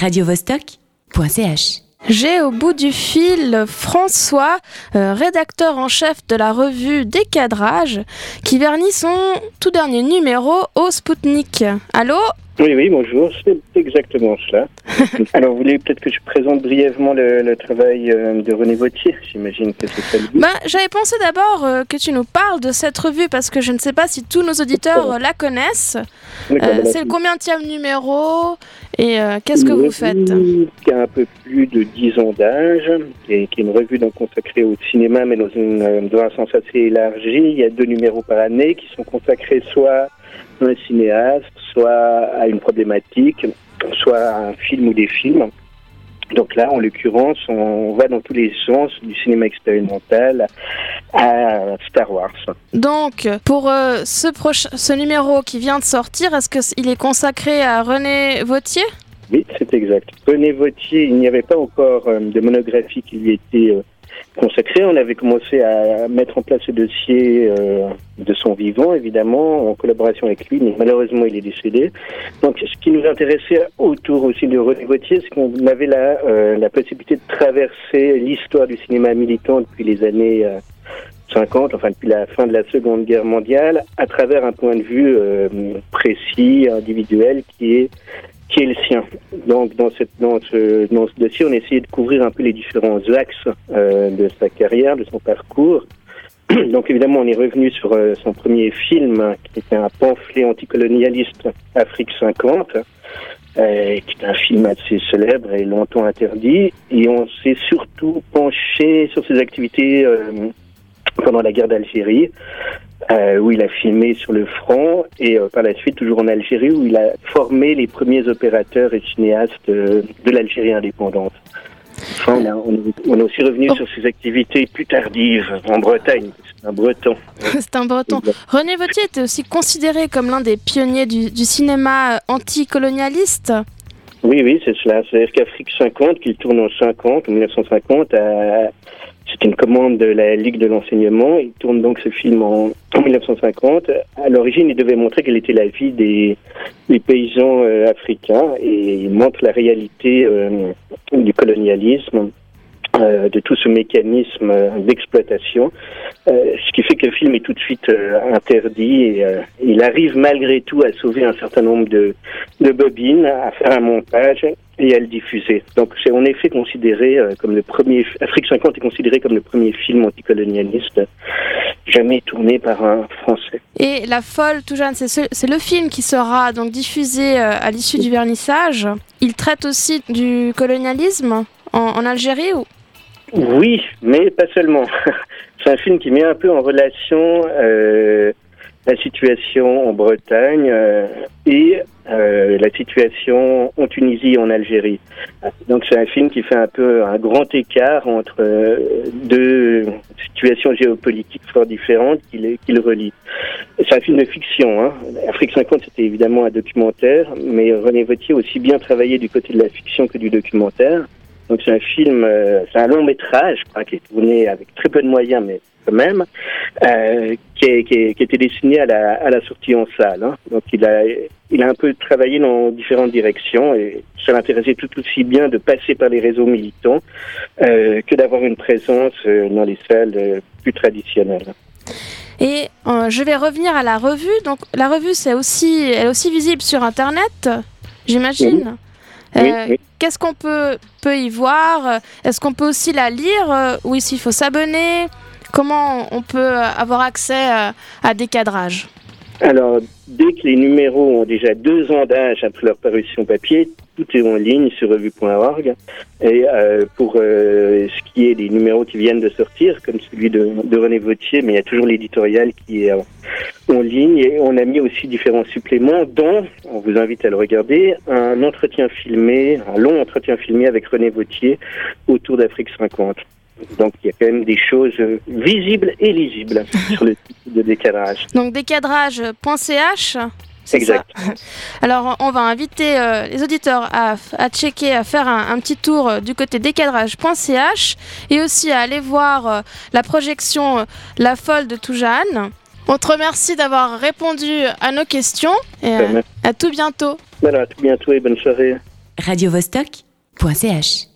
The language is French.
radiovostok.ch. J'ai au bout du fil François, euh, rédacteur en chef de la revue Décadrage, qui vernit son tout dernier numéro au Spoutnik. Allô? Oui, oui, bonjour, c'est exactement cela. Alors, vous voulez peut-être que je présente brièvement le, le travail euh, de René Vautier J'imagine que c'est ça le but. bah, J'avais pensé d'abord euh, que tu nous parles de cette revue parce que je ne sais pas si tous nos auditeurs euh, la connaissent. Voilà. c'est le combienième numéro et qu'est-ce que vous faites? Qui a un peu plus de 10 ans d'âge, et qui est une revue donc consacrée au cinéma, mais dans, une, dans un sens assez élargi. Il y a deux numéros par année qui sont consacrés soit un cinéaste, soit à une problématique, soit à un film ou des films. Donc là, en l'occurrence, on va dans tous les sens du cinéma expérimental à Star Wars. Donc, pour euh, ce, proche- ce numéro qui vient de sortir, est-ce qu'il est consacré à René Vautier? Oui, c'est exact. René Vautier, il n'y avait pas encore euh, de monographie qui lui était euh, On avait commencé à mettre en place ce dossier euh, de son vivant, évidemment, en collaboration avec lui, mais malheureusement, il est décédé. Donc, ce qui nous intéressait autour aussi de René Vautier, c'est qu'on avait la, euh, la possibilité de traverser l'histoire du cinéma militant depuis les années euh, 50, enfin depuis la fin de la Seconde Guerre mondiale, à travers un point de vue euh, précis, individuel, qui est qui est le sien. Donc dans cette dans ce dans ce dossier, on a essayé de couvrir un peu les différents axes euh, de sa carrière, de son parcours. Donc évidemment, on est revenu sur euh, son premier film, hein, qui était un pamphlet anticolonialiste Afrique 50, euh, qui est un film assez célèbre et longtemps interdit. Et on s'est surtout penché sur ses activités euh, pendant la guerre d'Algérie, euh, où il a filmé sur le front, et euh, par la suite toujours en Algérie, où il a formé les premiers opérateurs et cinéastes euh, de l'Algérie indépendante. Enfin, on, a, on est- aussi revenu Oh. sur ses activités plus tardives en Bretagne. C'est un breton. C'est un breton. René Vautier était aussi considéré comme l'un des pionniers du, du cinéma euh, anticolonialiste? Oui, oui, c'est cela. C'est-à-dire qu'Afrique 50, qu'il tourne en 50, en 1950, a- c'est une commande de la Ligue de l'enseignement. Il tourne donc ce film en, en 1950. À l'origine, il devait montrer quelle était la vie des, des paysans euh, africains et il montre la réalité euh, du colonialisme. Euh, de tout ce mécanisme euh, d'exploitation, euh, ce qui fait que le film est tout de suite interdit et il arrive malgré tout à sauver un certain nombre de, de bobines, à faire un montage et à le diffuser. Donc c'est en effet considéré comme le premier, Afrique 50 est considéré comme le premier film anticolonialiste jamais tourné par un Français. Et La Folle tout jeune, c'est ce- c'est le film qui sera donc diffusé à l'issue du vernissage. Il traite aussi du colonialisme en, en Algérie ou Oui, mais pas seulement. C'est un film qui met un peu en relation euh, la situation en Bretagne euh, et euh, la situation en Tunisie et en Algérie. Donc c'est un film qui fait un peu un grand écart entre euh, deux situations géopolitiques fort différentes qui les, le relient. C'est un film de fiction. Hein. Afrique 50, c'était évidemment un documentaire, mais René Vautier aussi bien travaillé du côté de la fiction que du documentaire. Donc c'est un film, euh, c'est un long métrage quoi, qui est tourné avec très peu de moyens, mais quand même, euh, qui, est, qui, est- qui était destiné à la, à la sortie en salle. hein. Donc il a, il a un peu travaillé dans différentes directions et ça l'intéressait tout aussi bien de passer par les réseaux militants euh, que d'avoir une présence dans les salles plus traditionnelles. Et je vais revenir à la revue. Donc la revue, c'est aussi, elle est aussi visible sur Internet, j'imagine. Oui, Euh, oui. Qu'est-ce qu'on peut, peut y voir? Est-ce qu'on peut aussi la lire? Euh, ou ici il faut s'abonner? Comment on peut avoir accès euh, à des cadrages? Alors, dès que les numéros ont déjà deux ans d'âge après leur parution papier, tout est en ligne sur revue.org. Et euh, pour euh, ce qui est des numéros qui viennent de sortir, comme celui de, René Vautier, mais il y a toujours l'éditorial qui est en ligne. Et on a mis aussi différents suppléments, dont, on vous invite à le regarder, un entretien filmé, un long entretien filmé avec René Vautier autour d'Afrique 50. Donc il y a quand même des choses visibles et lisibles sur le site de décalage. Donc décadrage.ch Exact. ça Alors on va inviter euh, les auditeurs à, à checker, à faire un, un petit tour euh, du côté décadrage.ch et aussi à aller voir euh, la projection euh, La Folle de Toujane. On te remercie d'avoir répondu à nos questions et euh, Merci. à tout bientôt. Voilà, à tout bientôt et bonne soirée. radiovostok.ch